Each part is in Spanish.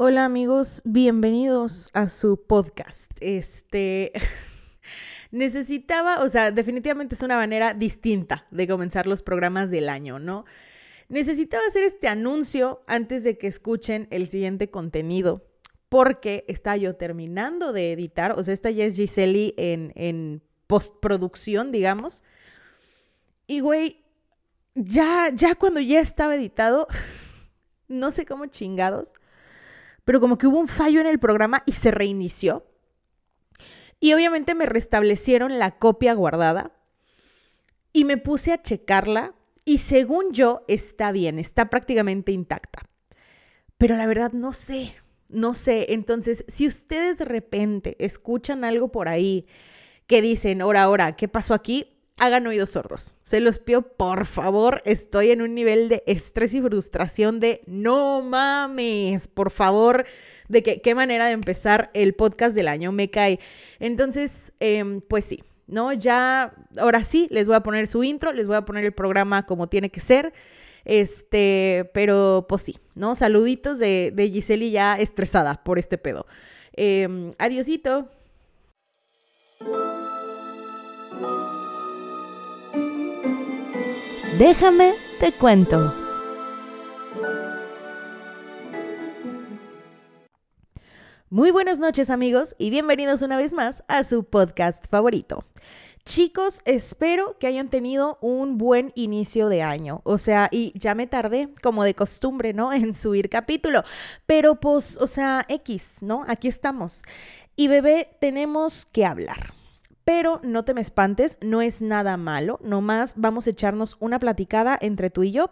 Hola amigos, bienvenidos a su podcast. Este necesitaba, o sea, definitivamente es una manera distinta de comenzar los programas del año, ¿no? Necesitaba hacer este anuncio antes de que escuchen el siguiente contenido, porque está yo terminando de editar, o sea, esta ya es Giseli en, en postproducción, digamos. Y güey, ya, ya cuando ya estaba editado, no sé cómo chingados pero como que hubo un fallo en el programa y se reinició. Y obviamente me restablecieron la copia guardada y me puse a checarla y según yo está bien, está prácticamente intacta. Pero la verdad no sé, no sé. Entonces, si ustedes de repente escuchan algo por ahí que dicen, ahora, ahora, ¿qué pasó aquí? Hagan oídos sordos. Se los pido, por favor. Estoy en un nivel de estrés y frustración de no mames, por favor, de qué manera de empezar el podcast del año me cae. Entonces, em, pues sí, ¿no? Ya, ahora sí, les voy a poner su intro, les voy a poner el programa como tiene que ser. Este, pero pues sí, ¿no? Saluditos de, de Giseli ya estresada por este pedo. Eh, adiosito. Déjame, te cuento. Muy buenas noches amigos y bienvenidos una vez más a su podcast favorito. Chicos, espero que hayan tenido un buen inicio de año. O sea, y ya me tardé, como de costumbre, ¿no? En subir capítulo. Pero pues, o sea, X, ¿no? Aquí estamos. Y bebé, tenemos que hablar. Pero no te me espantes, no es nada malo, nomás vamos a echarnos una platicada entre tú y yo.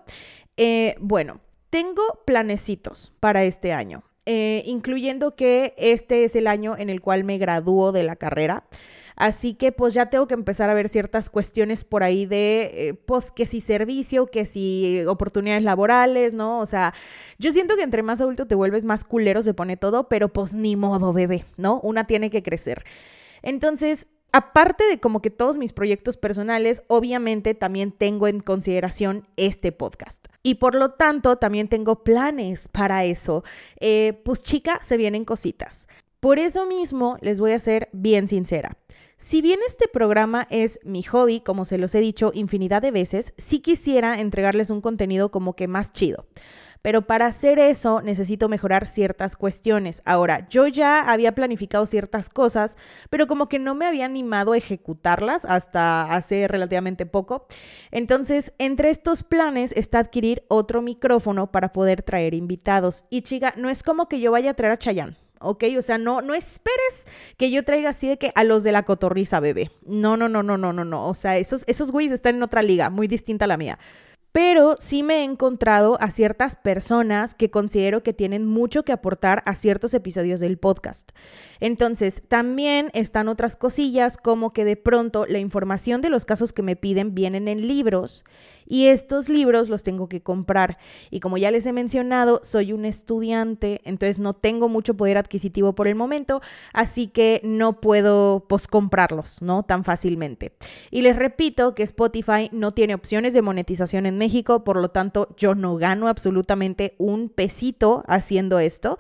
Eh, bueno, tengo planecitos para este año, eh, incluyendo que este es el año en el cual me gradúo de la carrera. Así que pues ya tengo que empezar a ver ciertas cuestiones por ahí de, eh, pues que si servicio, que si oportunidades laborales, ¿no? O sea, yo siento que entre más adulto te vuelves más culero, se pone todo, pero pues ni modo, bebé, ¿no? Una tiene que crecer. Entonces, aparte de como que todos mis proyectos personales, obviamente también tengo en consideración este podcast. Y por lo tanto, también tengo planes para eso. Eh, pues chica, se vienen cositas. Por eso mismo les voy a ser bien sincera. Si bien este programa es mi hobby, como se los he dicho infinidad de veces, sí quisiera entregarles un contenido como que más chido pero para hacer eso necesito mejorar ciertas cuestiones. Ahora, yo ya había planificado ciertas cosas, pero como que no me había animado a ejecutarlas hasta hace relativamente poco. Entonces, entre estos planes está adquirir otro micrófono para poder traer invitados. Y chica, no es como que yo vaya a traer a Chayanne. ¿ok? O sea, no, no esperes que yo traiga así de que a los de la cotorriza, bebé. No, no, no, no, no, no, no. O sea, esos, esos güeyes están en otra liga, muy distinta a la mía pero sí me he encontrado a ciertas personas que considero que tienen mucho que aportar a ciertos episodios del podcast. Entonces, también están otras cosillas como que de pronto la información de los casos que me piden vienen en libros y estos libros los tengo que comprar. Y como ya les he mencionado, soy un estudiante, entonces no tengo mucho poder adquisitivo por el momento, así que no puedo pues comprarlos, ¿no? Tan fácilmente. Y les repito que Spotify no tiene opciones de monetización en México México, por lo tanto yo no gano absolutamente un pesito haciendo esto.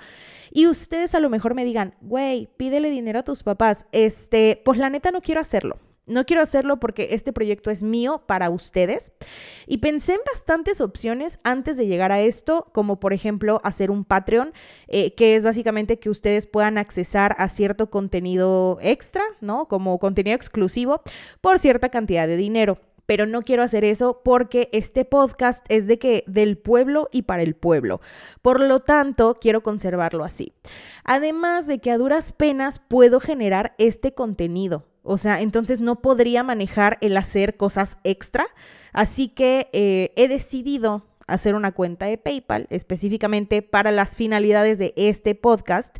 Y ustedes a lo mejor me digan, güey, pídele dinero a tus papás. Este, pues la neta no quiero hacerlo. No quiero hacerlo porque este proyecto es mío para ustedes. Y pensé en bastantes opciones antes de llegar a esto, como por ejemplo hacer un Patreon, eh, que es básicamente que ustedes puedan accesar a cierto contenido extra, ¿no? Como contenido exclusivo por cierta cantidad de dinero pero no quiero hacer eso porque este podcast es de que del pueblo y para el pueblo. Por lo tanto, quiero conservarlo así. Además de que a duras penas puedo generar este contenido. O sea, entonces no podría manejar el hacer cosas extra. Así que eh, he decidido hacer una cuenta de PayPal específicamente para las finalidades de este podcast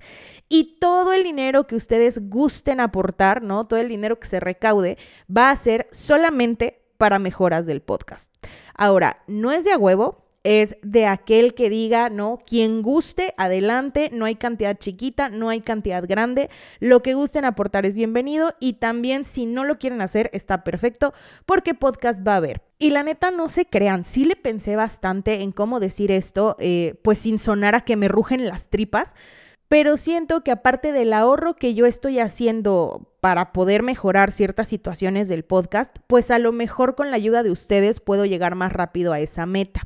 y todo el dinero que ustedes gusten aportar, ¿no? Todo el dinero que se recaude va a ser solamente para mejoras del podcast. Ahora, no es de a huevo, es de aquel que diga, ¿no? Quien guste, adelante, no hay cantidad chiquita, no hay cantidad grande, lo que gusten aportar es bienvenido y también si no lo quieren hacer está perfecto porque podcast va a haber. Y la neta, no se crean, sí le pensé bastante en cómo decir esto, eh, pues sin sonar a que me rugen las tripas, pero siento que aparte del ahorro que yo estoy haciendo para poder mejorar ciertas situaciones del podcast, pues a lo mejor con la ayuda de ustedes puedo llegar más rápido a esa meta.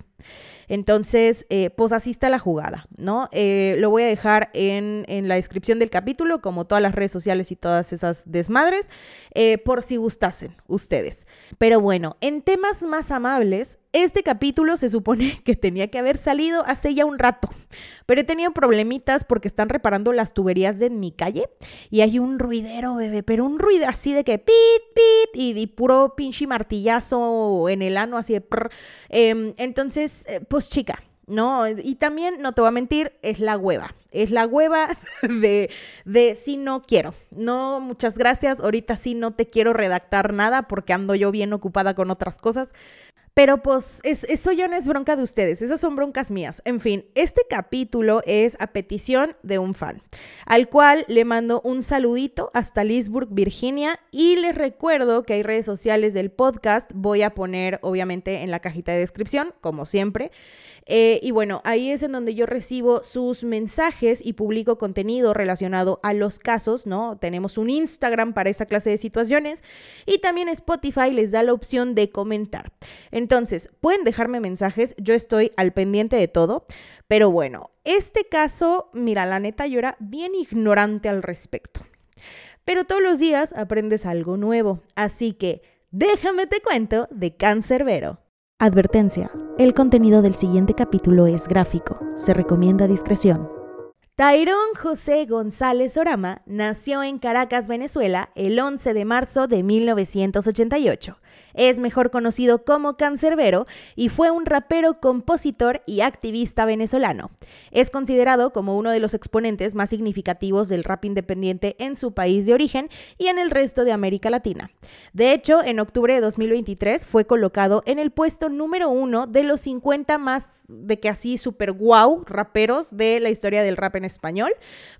Entonces, eh, pues así está la jugada, ¿no? Eh, lo voy a dejar en, la descripción del capítulo, como todas las redes sociales y todas esas desmadres, eh, por si gustasen ustedes. Pero bueno, en temas más amables, este capítulo se supone que tenía que haber salido hace ya un rato, pero he tenido problemitas porque están reparando las tuberías de mi calle y hay un ruidero, bebé, pero un ruido así de que pit, pit y, puro pinche martillazo en el ano, así de... Em, entonces, eh, pues chica, ¿no? Y también, no te voy a mentir, es la hueva. Es la hueva de, de si no quiero. No, muchas gracias. Ahorita sí no te quiero redactar nada porque ando yo bien ocupada con otras cosas. Pero pues eso ya no es bronca de ustedes, esas son broncas mías. En fin, este capítulo es a petición de un fan, al cual le mando un saludito hasta Leesburg, Virginia, y les recuerdo que hay redes sociales del podcast, voy a poner obviamente en la cajita de descripción, como siempre. Eh, y bueno, ahí es en donde yo recibo sus mensajes y publico contenido relacionado a los casos, ¿no? Tenemos un Instagram para esa clase de situaciones y también Spotify les da la opción de comentar. Entonces, pueden dejarme mensajes, yo estoy al pendiente de todo, pero bueno, este caso, mira, la neta yo era bien ignorante al respecto. Pero todos los días aprendes algo nuevo, así que déjame te cuento de Cancerbero. Advertencia, el contenido del siguiente capítulo es gráfico, se recomienda discreción. Tyrón José González Orama nació en Caracas, Venezuela, el 11 de marzo de 1988. Es mejor conocido como Cancerbero y fue un rapero, compositor y activista venezolano. Es considerado como uno de los exponentes más significativos del rap independiente en su país de origen y en el resto de América Latina. De hecho, en octubre de 2023 fue colocado en el puesto número uno de los 50 más de que así super wow raperos de la historia del rap en español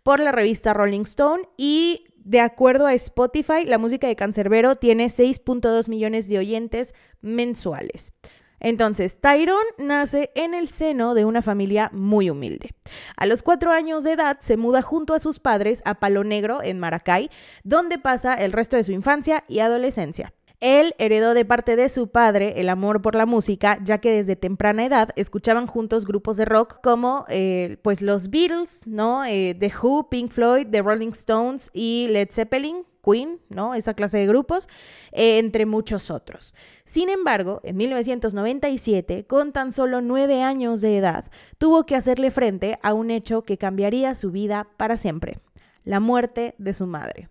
por la revista Rolling Stone y de acuerdo a Spotify, la música de Cancerbero tiene 6.2 millones de oyentes mensuales. Entonces, Tyrone nace en el seno de una familia muy humilde. A los cuatro años de edad se muda junto a sus padres a Palo Negro, en Maracay, donde pasa el resto de su infancia y adolescencia. Él heredó de parte de su padre el amor por la música, ya que desde temprana edad escuchaban juntos grupos de rock como eh, pues los Beatles, ¿no? Eh, The Who, Pink Floyd, The Rolling Stones y Led Zeppelin, Queen, ¿no? Esa clase de grupos, eh, entre muchos otros. Sin embargo, en 1997, con tan solo nueve años de edad, tuvo que hacerle frente a un hecho que cambiaría su vida para siempre, la muerte de su madre.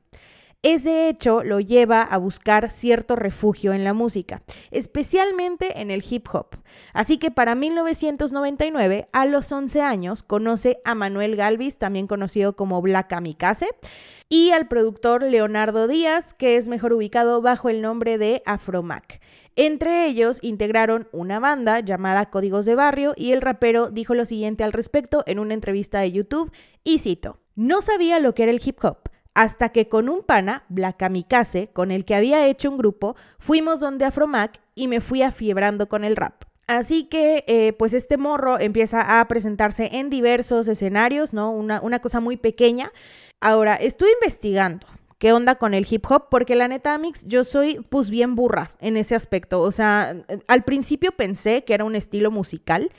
Ese hecho lo lleva a buscar cierto refugio en la música, especialmente en el hip hop. Así que para 1999, a los 11 años, conoce a Manuel Galvis, también conocido como Black Kamikaze, y al productor Leonardo Díaz, que es mejor ubicado bajo el nombre de Afromac. Entre ellos integraron una banda llamada Códigos de Barrio y el rapero dijo lo siguiente al respecto en una entrevista de YouTube y cito, no sabía lo que era el hip hop hasta que con un pana, Black Kamikaze, con el que había hecho un grupo, fuimos donde Afromac y me fui afiebrando con el rap. Así que, eh, pues este morro empieza a presentarse en diversos escenarios, ¿no? Una, una cosa muy pequeña. Ahora, estoy investigando qué onda con el hip hop, porque la neta, Mix, yo soy pues bien burra en ese aspecto. O sea, al principio pensé que era un estilo musical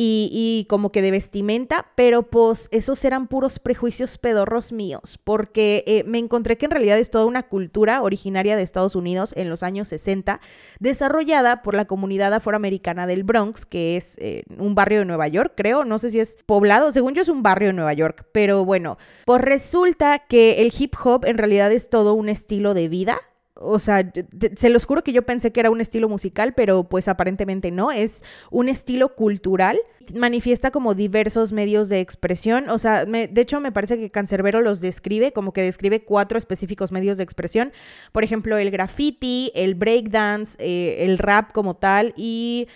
y, como que de vestimenta, pero pues esos eran puros prejuicios pedorros míos, porque eh, me encontré que en realidad es toda una cultura originaria de Estados Unidos en los años 60, desarrollada por la comunidad afroamericana del Bronx, que es eh, un barrio de Nueva York, creo, no sé si es poblado, según yo es un barrio de Nueva York, pero bueno, pues resulta que el hip hop en realidad es todo un estilo de vida o sea, se los juro que yo pensé que era un estilo musical, pero pues aparentemente no, es un estilo cultural. Manifiesta como diversos medios de expresión, o sea, de hecho me parece que Cancerbero los describe, como que describe cuatro específicos medios de expresión, por ejemplo, el graffiti, el breakdance, eh, el rap como tal y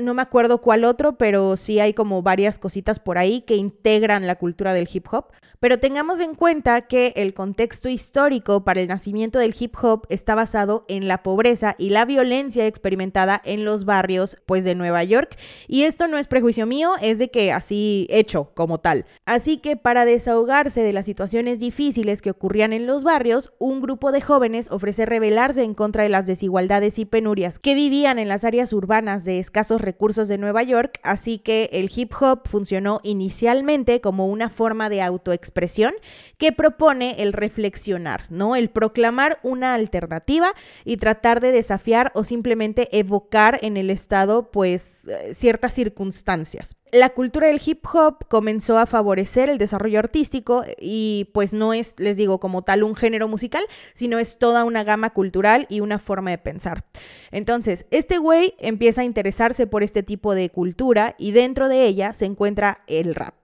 no me acuerdo cuál otro, pero sí hay como varias cositas por ahí que integran la cultura del hip hop. Pero tengamos en cuenta que el contexto histórico para el nacimiento del hip hop está basado en la pobreza y la violencia experimentada en los barrios pues de Nueva York y esto no es prejuicio mío, es de que así hecho como tal. Así que para desahogarse de las situaciones difíciles que ocurrían en los barrios, un grupo de jóvenes ofrece rebelarse en contra de las desigualdades y penurias que vivían en las áreas urbanas de recursos de Nueva York, así que el hip hop funcionó inicialmente como una forma de autoexpresión expresión que propone el reflexionar, ¿no? El proclamar una alternativa y tratar de desafiar o simplemente evocar en el Estado, pues, eh, ciertas circunstancias. La cultura del hip hop comenzó a favorecer el desarrollo artístico y pues no es, les digo, como tal un género musical, sino es toda una gama cultural y una forma de pensar. Entonces, este güey empieza a interesarse por este tipo de cultura y dentro de ella se encuentra el rap.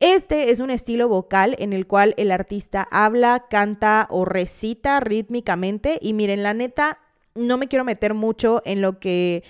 Este es un estilo vocal en el cual el artista habla, canta o recita rítmicamente y miren, la neta, no me quiero meter mucho en lo que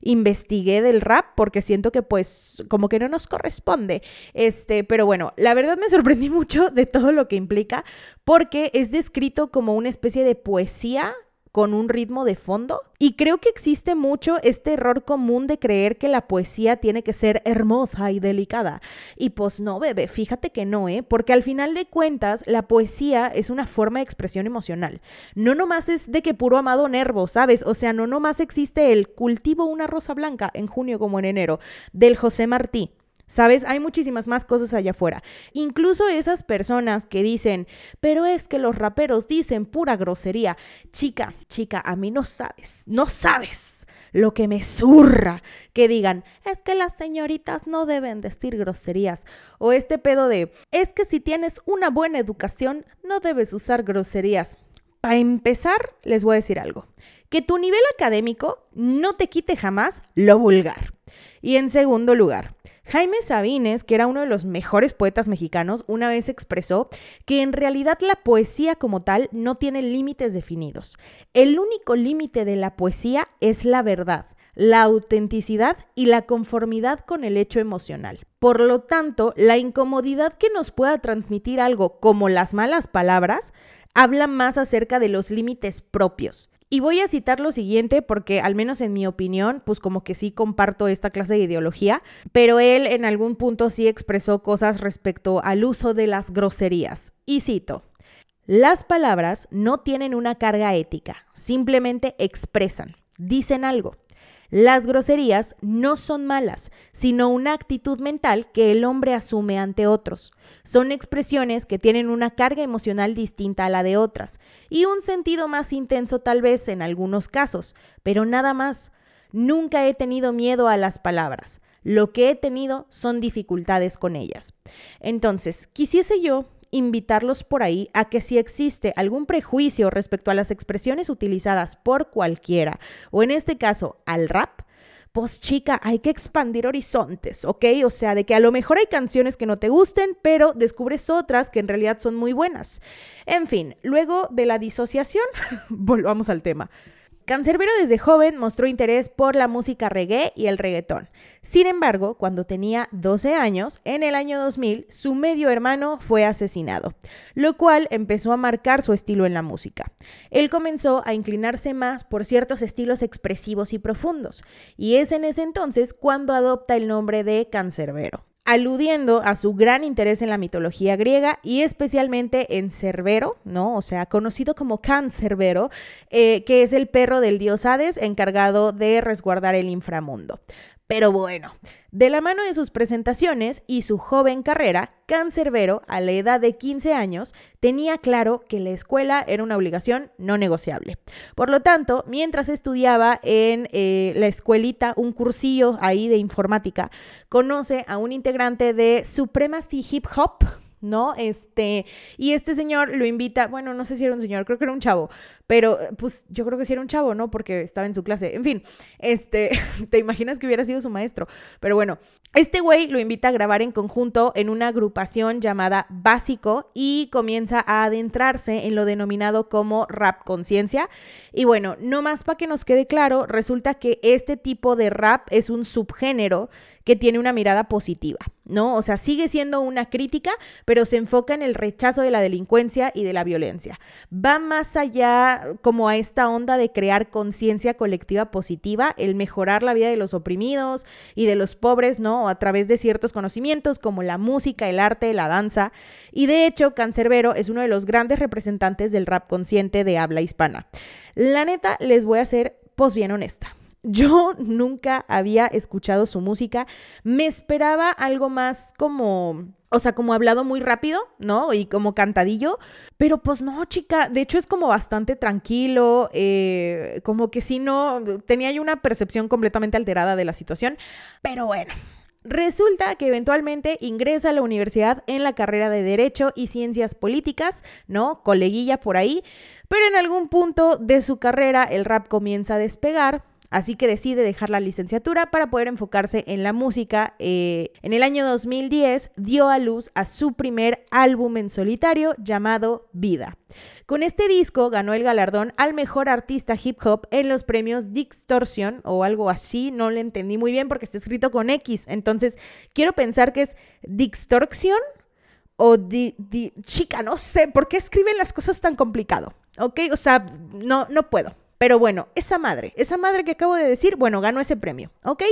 investigué del rap porque siento que pues como que no nos corresponde. Este, pero bueno, la verdad me sorprendí mucho de todo lo que implica porque es descrito como una especie de poesía con un ritmo de fondo. Y creo que existe mucho este error común de creer que la poesía tiene que ser hermosa y delicada. Y pues no, bebé, fíjate que no, ¿eh? Porque al final de cuentas, la poesía es una forma de expresión emocional. No nomás es de que puro amado nervo, ¿sabes? O sea, no nomás existe el cultivo una rosa blanca en junio como en enero, del José Martí. ¿Sabes? Hay muchísimas más cosas allá afuera. Incluso esas personas que dicen, pero es que los raperos dicen pura grosería. Chica, chica, a mí no sabes, no sabes lo que me zurra que digan, es que las señoritas no deben decir groserías. O este pedo de, es que si tienes una buena educación, no debes usar groserías. Para empezar, les voy a decir algo. Que tu nivel académico no te quite jamás lo vulgar. Y en segundo lugar, Jaime Sabines, que era uno de los mejores poetas mexicanos, una vez expresó que en realidad la poesía como tal no tiene límites definidos. El único límite de la poesía es la verdad la autenticidad y la conformidad con el hecho emocional. Por lo tanto, la incomodidad que nos pueda transmitir algo como las malas palabras habla más acerca de los límites propios. Y voy a citar lo siguiente porque al menos en mi opinión, pues como que sí comparto esta clase de ideología, pero él en algún punto sí expresó cosas respecto al uso de las groserías. Y cito, las palabras no tienen una carga ética, simplemente expresan, dicen algo. Las groserías no son malas, sino una actitud mental que el hombre asume ante otros. Son expresiones que tienen una carga emocional distinta a la de otras y un sentido más intenso tal vez en algunos casos, pero nada más. Nunca he tenido miedo a las palabras. Lo que he tenido son dificultades con ellas. Entonces, quisiese yo invitarlos por ahí a que si existe algún prejuicio respecto a las expresiones utilizadas por cualquiera, o en este caso al rap, pues chica, hay que expandir horizontes, ¿ok? O sea, de que a lo mejor hay canciones que no te gusten, pero descubres otras que en realidad son muy buenas. En fin, luego de la disociación, volvamos al tema. Cancerbero desde joven mostró interés por la música reggae y el reggaetón. Sin embargo, cuando tenía 12 años, en el año 2000, su medio hermano fue asesinado, lo cual empezó a marcar su estilo en la música. Él comenzó a inclinarse más por ciertos estilos expresivos y profundos, y es en ese entonces cuando adopta el nombre de Cancerbero aludiendo a su gran interés en la mitología griega y especialmente en Cerbero, ¿no? O sea, conocido como Cancerbero, eh, que es el perro del dios Hades encargado de resguardar el inframundo. Pero bueno, de la mano de sus presentaciones y su joven carrera, Cancerbero, a la edad de 15 años, tenía claro que la escuela era una obligación no negociable. Por lo tanto, mientras estudiaba en eh, la escuelita, un cursillo ahí de informática, conoce a un integrante de Supremacy Hip Hop, ¿no? Este, y este señor lo invita, bueno, no sé si era un señor, creo que era un chavo, pero pues yo creo que sí era un chavo, ¿no? Porque estaba en su clase. En fin, este, te imaginas que hubiera sido su maestro. Pero bueno, este güey lo invita a grabar en conjunto en una agrupación llamada Básico y comienza a adentrarse en lo denominado como rap conciencia. Y bueno, no más para que nos quede claro, resulta que este tipo de rap es un subgénero que tiene una mirada positiva, ¿no? O sea, sigue siendo una crítica, pero se enfoca en el rechazo de la delincuencia y de la violencia. Va más allá como a esta onda de crear conciencia colectiva positiva, el mejorar la vida de los oprimidos y de los pobres, ¿no? A través de ciertos conocimientos como la música, el arte, la danza. Y de hecho, Cancerbero es uno de los grandes representantes del rap consciente de habla hispana. La neta, les voy a ser pues bien honesta. Yo nunca había escuchado su música. Me esperaba algo más como, o sea, como hablado muy rápido, ¿no? Y como cantadillo. Pero pues no, chica. De hecho es como bastante tranquilo. Eh, como que si no, tenía yo una percepción completamente alterada de la situación. Pero bueno. Resulta que eventualmente ingresa a la universidad en la carrera de Derecho y Ciencias Políticas, ¿no? Coleguilla por ahí. Pero en algún punto de su carrera el rap comienza a despegar así que decide dejar la licenciatura para poder enfocarse en la música. Eh, en el año 2010 dio a luz a su primer álbum en solitario llamado Vida. Con este disco ganó el galardón al mejor artista hip hop en los premios Distortion o algo así, no le entendí muy bien porque está escrito con X, entonces quiero pensar que es Distortion o chica, no sé, ¿por qué escriben las cosas tan complicado? ¿Ok? O sea, no, no puedo. Pero bueno, esa madre, esa madre que acabo de decir, bueno, ganó ese premio, ¿ok?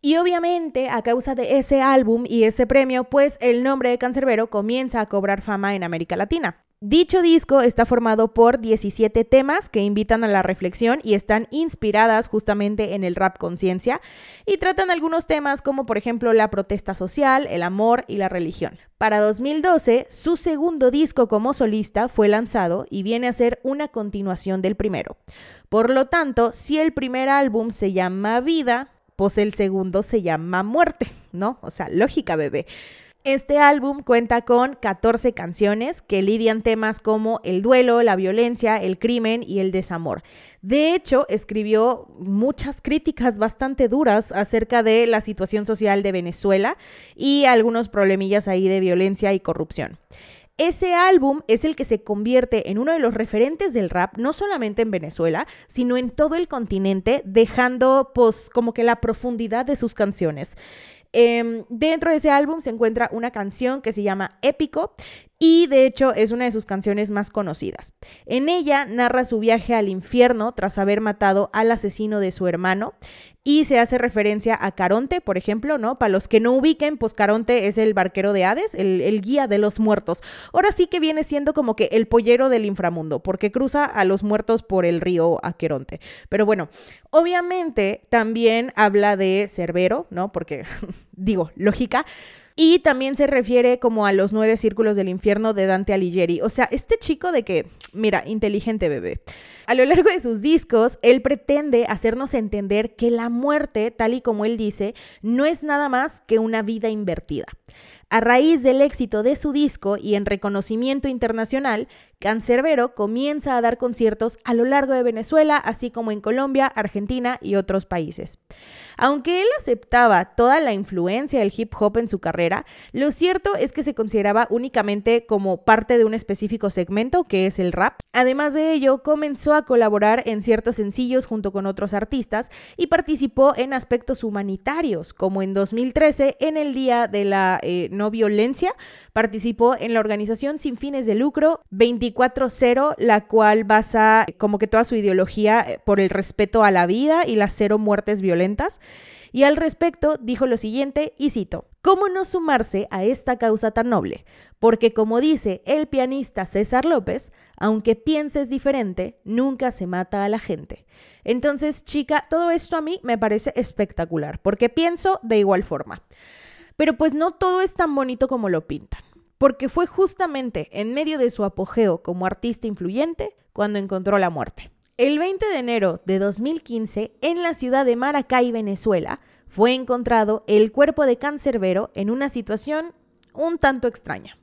Y obviamente, a causa de ese álbum y ese premio, pues el nombre de Cancerbero comienza a cobrar fama en América Latina. Dicho disco está formado por 17 temas que invitan a la reflexión y están inspiradas justamente en el rap conciencia y tratan algunos temas como por ejemplo la protesta social, el amor y la religión. Para 2012, su segundo disco como solista fue lanzado y viene a ser una continuación del primero. Por lo tanto, si el primer álbum se llama Vida, pues el segundo se llama Muerte, ¿no? O sea, lógica, bebé. Este álbum cuenta con 14 canciones que lidian temas como el duelo, la violencia, el crimen y el desamor. De hecho, escribió muchas críticas bastante duras acerca de la situación social de Venezuela y algunos problemillas ahí de violencia y corrupción. Ese álbum es el que se convierte en uno de los referentes del rap, no solamente en Venezuela, sino en todo el continente, dejando pues como que la profundidad de sus canciones. Em, dentro de ese álbum se encuentra una canción que se llama Épico y de hecho es una de sus canciones más conocidas. En ella narra su viaje al infierno tras haber matado al asesino de su hermano y se hace referencia a Caronte, por ejemplo, ¿no? Para los que no ubiquen, pues Caronte es el barquero de Hades, el, el, guía de los muertos. Ahora sí que viene siendo como que el pollero del inframundo, porque cruza a los muertos por el río Aqueronte. Pero bueno, obviamente también habla de Cerbero, ¿no? Porque, digo, lógica. Y también se refiere como a los nueve círculos del infierno de Dante Alighieri. O sea, este chico de que, mira, inteligente bebé. A lo largo de sus discos, él pretende hacernos entender que la muerte, tal y como él dice, no es nada más que una vida invertida. A raíz del éxito de su disco y en reconocimiento internacional, Cancerbero comienza a dar conciertos a lo largo de Venezuela, así como en Colombia, Argentina y otros países. Aunque él aceptaba toda la influencia del hip hop en su carrera, lo cierto es que se consideraba únicamente como parte de un específico segmento que es el rap. Además de ello, comenzó a colaborar en ciertos sencillos junto con otros artistas y participó en aspectos humanitarios, como en 2013 en el Día de la eh, No Violencia, participó en la organización sin fines de lucro 24-0, la cual basa como que toda su ideología eh, por el respeto a la vida y las cero muertes violentas. Y al respecto dijo lo siguiente, y cito, ¿cómo no sumarse a esta causa tan noble? Porque como dice el pianista César López, aunque pienses diferente, nunca se mata a la gente. Entonces, chica, todo esto a mí me parece espectacular, porque pienso de igual forma. Pero pues no todo es tan bonito como lo pintan, porque fue justamente en medio de su apogeo como artista influyente cuando encontró la muerte. El 20 de enero de 2015, en la ciudad de Maracay, Venezuela, fue encontrado el cuerpo de Cancerbero en una situación un tanto extraña.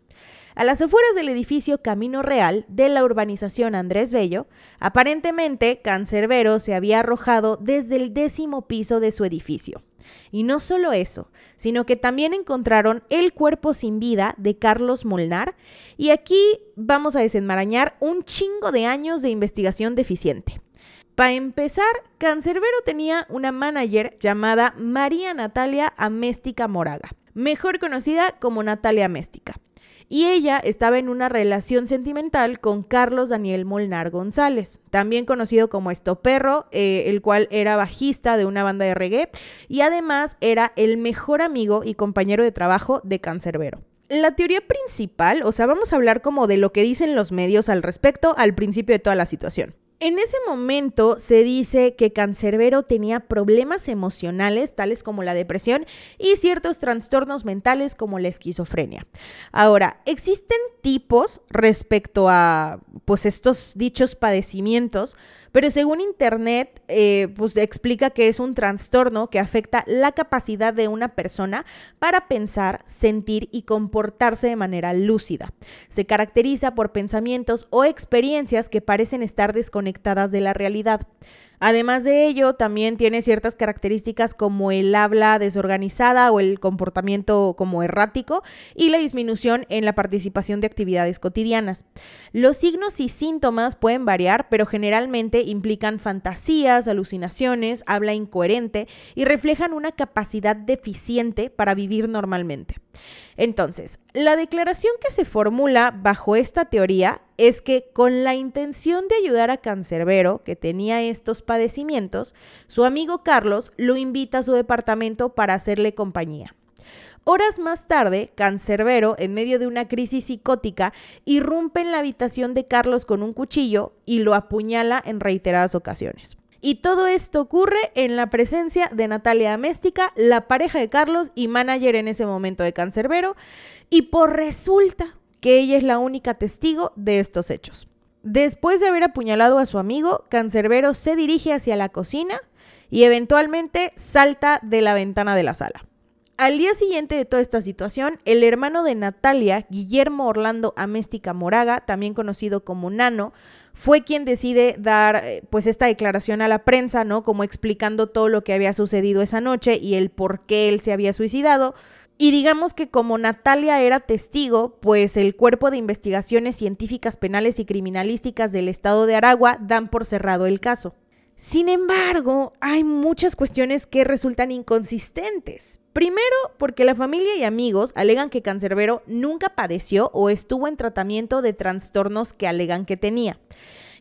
A las afueras del edificio Camino Real de la urbanización Andrés Bello, aparentemente Cancerbero se había arrojado desde el décimo piso de su edificio. Y no solo eso, sino que también encontraron el cuerpo sin vida de Carlos Molnar y aquí vamos a desenmarañar un chingo de años de investigación deficiente. Para empezar, Cancerbero tenía una manager llamada María Natalia Améstica Moraga, mejor conocida como Natalia Améstica y ella estaba en una relación sentimental con Carlos Daniel Molnar González, también conocido como Estoperro, eh, el cual era bajista de una banda de reggae y además era el mejor amigo y compañero de trabajo de Cancerbero. La teoría principal, o sea, vamos a hablar como de lo que dicen los medios al respecto al principio de toda la situación. En ese momento se dice que Cancerbero tenía problemas emocionales tales como la depresión y ciertos trastornos mentales como la esquizofrenia. Ahora, existen tipos respecto a pues estos dichos padecimientos, pero según Internet, eh, pues explica que es un trastorno que afecta la capacidad de una persona para pensar, sentir y comportarse de manera lúcida. Se caracteriza por pensamientos o experiencias que parecen estar desconectadas de la realidad. Además de ello, también tiene ciertas características como el habla desorganizada o el comportamiento como errático y la disminución en la participación de actividades cotidianas. Los signos y síntomas pueden variar, pero generalmente implican fantasías, alucinaciones, habla incoherente y reflejan una capacidad deficiente para vivir normalmente. Entonces, la declaración que se formula bajo esta teoría es que con la intención de ayudar a Cancerbero, que tenía estos padecimientos, su amigo Carlos lo invita a su departamento para hacerle compañía. Horas más tarde, Cancerbero, en medio de una crisis psicótica, irrumpe en la habitación de Carlos con un cuchillo y lo apuñala en reiteradas ocasiones. Y todo esto ocurre en la presencia de Natalia Améstica, la pareja de Carlos y manager en ese momento de Cancerbero, y por resulta que ella es la única testigo de estos hechos. Después de haber apuñalado a su amigo, Cancerbero se dirige hacia la cocina y eventualmente salta de la ventana de la sala. Al día siguiente de toda esta situación, el hermano de Natalia, Guillermo Orlando Améstica Moraga, también conocido como Nano, fue quien decide dar eh, pues esta declaración a la prensa, ¿no? Como explicando todo lo que había sucedido esa noche y el por qué él se había suicidado. Y digamos que como Natalia era testigo, pues el Cuerpo de Investigaciones Científicas Penales y Criminalísticas del Estado de Aragua dan por cerrado el caso. Sin embargo, hay muchas cuestiones que resultan inconsistentes. Primero, porque la familia y amigos alegan que Cancerbero nunca padeció o estuvo en tratamiento de trastornos que alegan que tenía.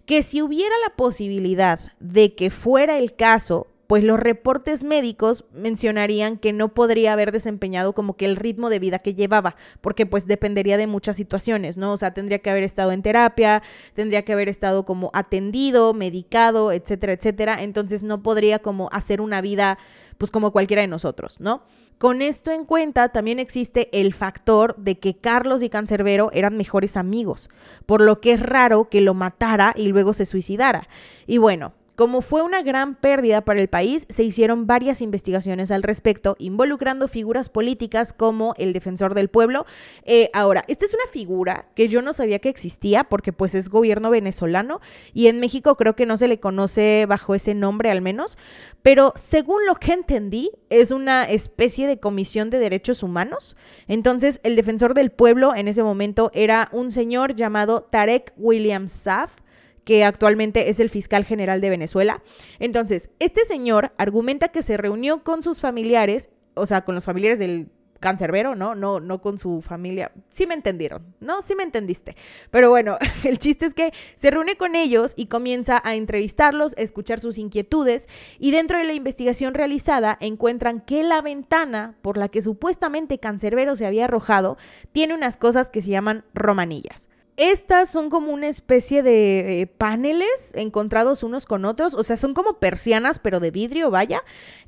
Que si hubiera la posibilidad de que fuera el caso, pues los reportes médicos mencionarían que no podría haber desempeñado como que el ritmo de vida que llevaba, porque pues dependería de muchas situaciones, ¿no? O sea, tendría que haber estado en terapia, tendría que haber estado como atendido, medicado, etcétera, etcétera, entonces no podría como hacer una vida pues como cualquiera de nosotros, ¿no? Con esto en cuenta, también existe el factor de que Carlos y Cancerbero eran mejores amigos, por lo que es raro que lo matara y luego se suicidara. Y bueno, como fue una gran pérdida para el país, se hicieron varias investigaciones al respecto, involucrando figuras políticas como el defensor del pueblo. Eh, ahora, esta es una figura que yo no sabía que existía porque pues es gobierno venezolano y en México creo que no se le conoce bajo ese nombre al menos, pero según lo que entendí, es una especie de comisión de derechos humanos. Entonces, el defensor del pueblo en ese momento era un señor llamado Tarek William Saf que actualmente es el fiscal general de Venezuela. Entonces, este señor argumenta que se reunió con sus familiares, o sea, con los familiares del cancerbero, ¿no? No, no con su familia. Sí me entendieron, ¿no? Sí me entendiste. Pero bueno, el chiste es que se reúne con ellos y comienza a entrevistarlos, a escuchar sus inquietudes y dentro de la investigación realizada encuentran que la ventana por la que supuestamente cancerbero se había arrojado tiene unas cosas que se llaman romanillas. Estas son como una especie de eh, paneles encontrados unos con otros, o sea, son como persianas, pero de vidrio, vaya.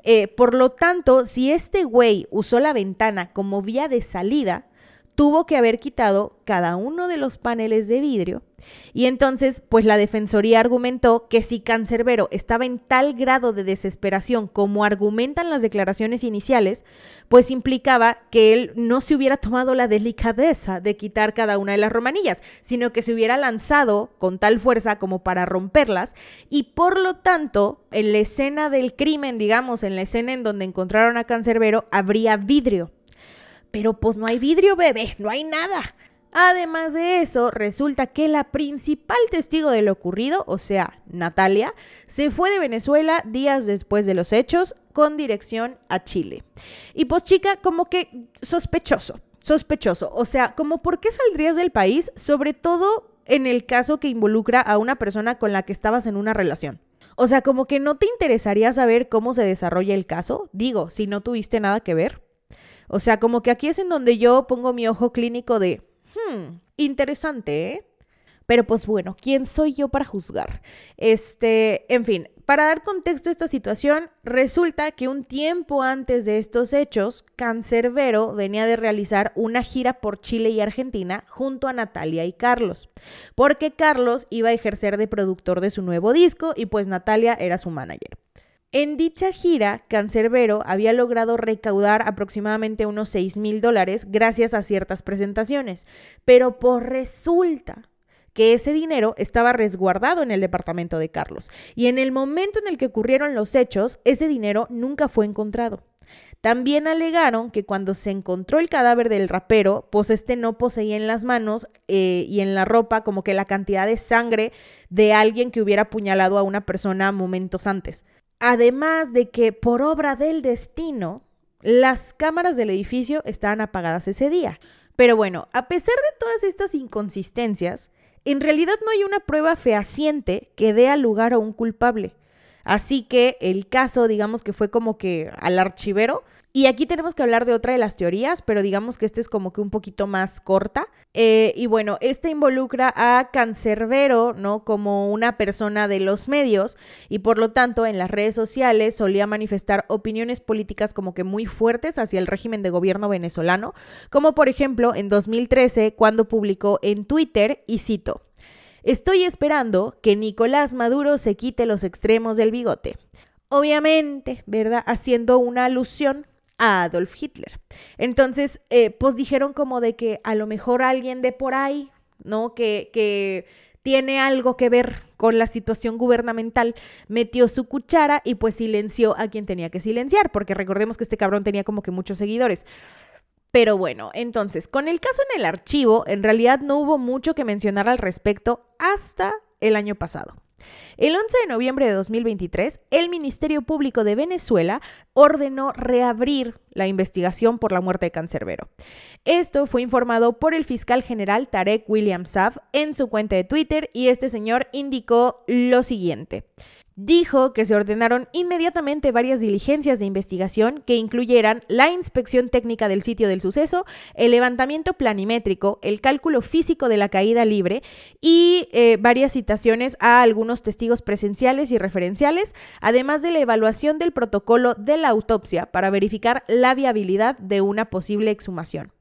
Eh, por lo tanto, si este güey usó la ventana como vía de salida, tuvo que haber quitado cada uno de los paneles de vidrio Y entonces, pues la Defensoría argumentó que si Cancerbero estaba en tal grado de desesperación como argumentan las declaraciones iniciales, pues implicaba que él no se hubiera tomado la delicadeza de quitar cada una de las romanillas, sino que se hubiera lanzado con tal fuerza como para romperlas y por lo tanto, en la escena del crimen, digamos, en la escena en donde encontraron a Cancerbero, habría vidrio. Pero pues no hay vidrio, bebé, no hay nada. Además de eso, resulta que la principal testigo de lo ocurrido, o sea, Natalia, se fue de Venezuela días después de los hechos con dirección a Chile. Y pues chica, como que sospechoso, sospechoso. O sea, como por qué saldrías del país, sobre todo en el caso que involucra a una persona con la que estabas en una relación. O sea, como que no te interesaría saber cómo se desarrolla el caso, digo, si no tuviste nada que ver. O sea, como que aquí es en donde yo pongo mi ojo clínico de, Hmm, interesante, ¿eh? Pero pues bueno, ¿quién soy yo para juzgar? Este, en fin, para dar contexto a esta situación, resulta que un tiempo antes de estos hechos, Cancerbero venía de realizar una gira por Chile y Argentina junto a Natalia y Carlos, porque Carlos iba a ejercer de productor de su nuevo disco y pues Natalia era su manager. En dicha gira, Cancerbero había logrado recaudar aproximadamente unos 6 mil dólares gracias a ciertas presentaciones, pero por resulta que ese dinero estaba resguardado en el departamento de Carlos y en el momento en el que ocurrieron los hechos, ese dinero nunca fue encontrado. También alegaron que cuando se encontró el cadáver del rapero, pues este no poseía en las manos eh, y en la ropa como que la cantidad de sangre de alguien que hubiera apuñalado a una persona momentos antes. Además de que por obra del destino, las cámaras del edificio estaban apagadas ese día. Pero bueno, a pesar de todas estas inconsistencias, en realidad no hay una prueba fehaciente que dé lugar a un culpable. Así que el caso, digamos que fue como que al archivero y aquí tenemos que hablar de otra de las teorías, pero digamos que esta es como que un poquito más corta. Eh, y bueno, esta involucra a Cancerbero, ¿no? Como una persona de los medios y por lo tanto en las redes sociales solía manifestar opiniones políticas como que muy fuertes hacia el régimen de gobierno venezolano, como por ejemplo en 2013 cuando publicó en Twitter, y cito, Estoy esperando que Nicolás Maduro se quite los extremos del bigote. Obviamente, ¿verdad? Haciendo una alusión a Adolf Hitler. Entonces, eh, pues dijeron como de que a lo mejor alguien de por ahí, ¿no? Que, que tiene algo que ver con la situación gubernamental, metió su cuchara y pues silenció a quien tenía que silenciar, porque recordemos que este cabrón tenía como que muchos seguidores. Pero bueno, entonces, con el caso en el archivo, en realidad no hubo mucho que mencionar al respecto hasta el año pasado. El 11 de noviembre de 2023, el Ministerio Público de Venezuela ordenó reabrir la investigación por la muerte de Cancerbero. Esto fue informado por el fiscal general Tarek William Saab en su cuenta de Twitter y este señor indicó lo siguiente. Dijo que se ordenaron inmediatamente varias diligencias de investigación que incluyeran la inspección técnica del sitio del suceso, el levantamiento planimétrico, el cálculo físico de la caída libre y eh, varias citaciones a algunos testigos presenciales y referenciales, además de la evaluación del protocolo de la autopsia para verificar la viabilidad de una posible exhumación.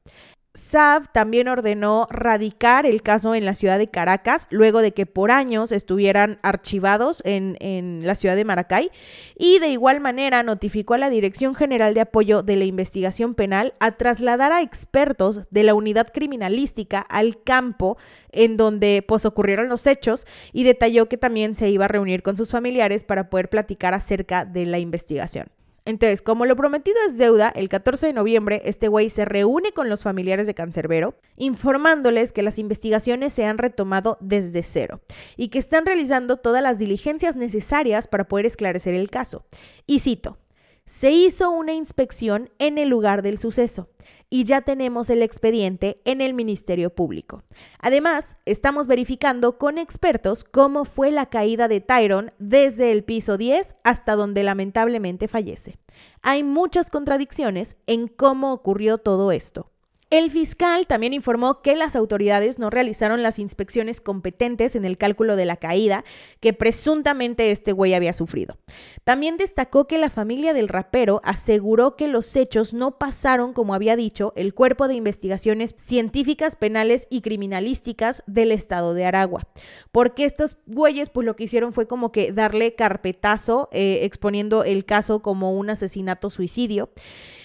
Saab también ordenó radicar el caso en la ciudad de Caracas, luego de que por años estuvieran archivados en, en, la ciudad de Maracay, y de igual manera notificó a la Dirección General de Apoyo de la Investigación Penal a trasladar a expertos de la unidad criminalística al campo en donde pues, ocurrieron los hechos y detalló que también se iba a reunir con sus familiares para poder platicar acerca de la investigación. Entonces, como lo prometido es deuda, el 14 de noviembre este güey se reúne con los familiares de Cancerbero, informándoles que las investigaciones se han retomado desde cero y que están realizando todas las diligencias necesarias para poder esclarecer el caso. Y cito, se hizo una inspección en el lugar del suceso y ya tenemos el expediente en el Ministerio Público. Además, estamos verificando con expertos cómo fue la caída de Tyron desde el piso 10 hasta donde lamentablemente fallece. Hay muchas contradicciones en cómo ocurrió todo esto. El fiscal también informó que las autoridades no realizaron las inspecciones competentes en el cálculo de la caída que presuntamente este güey había sufrido. También destacó que la familia del rapero aseguró que los hechos no pasaron como había dicho el Cuerpo de Investigaciones Científicas, Penales y Criminalísticas del estado de Aragua. Porque estos güeyes pues lo que hicieron fue como que darle carpetazo eh, exponiendo el caso como un asesinato-suicidio.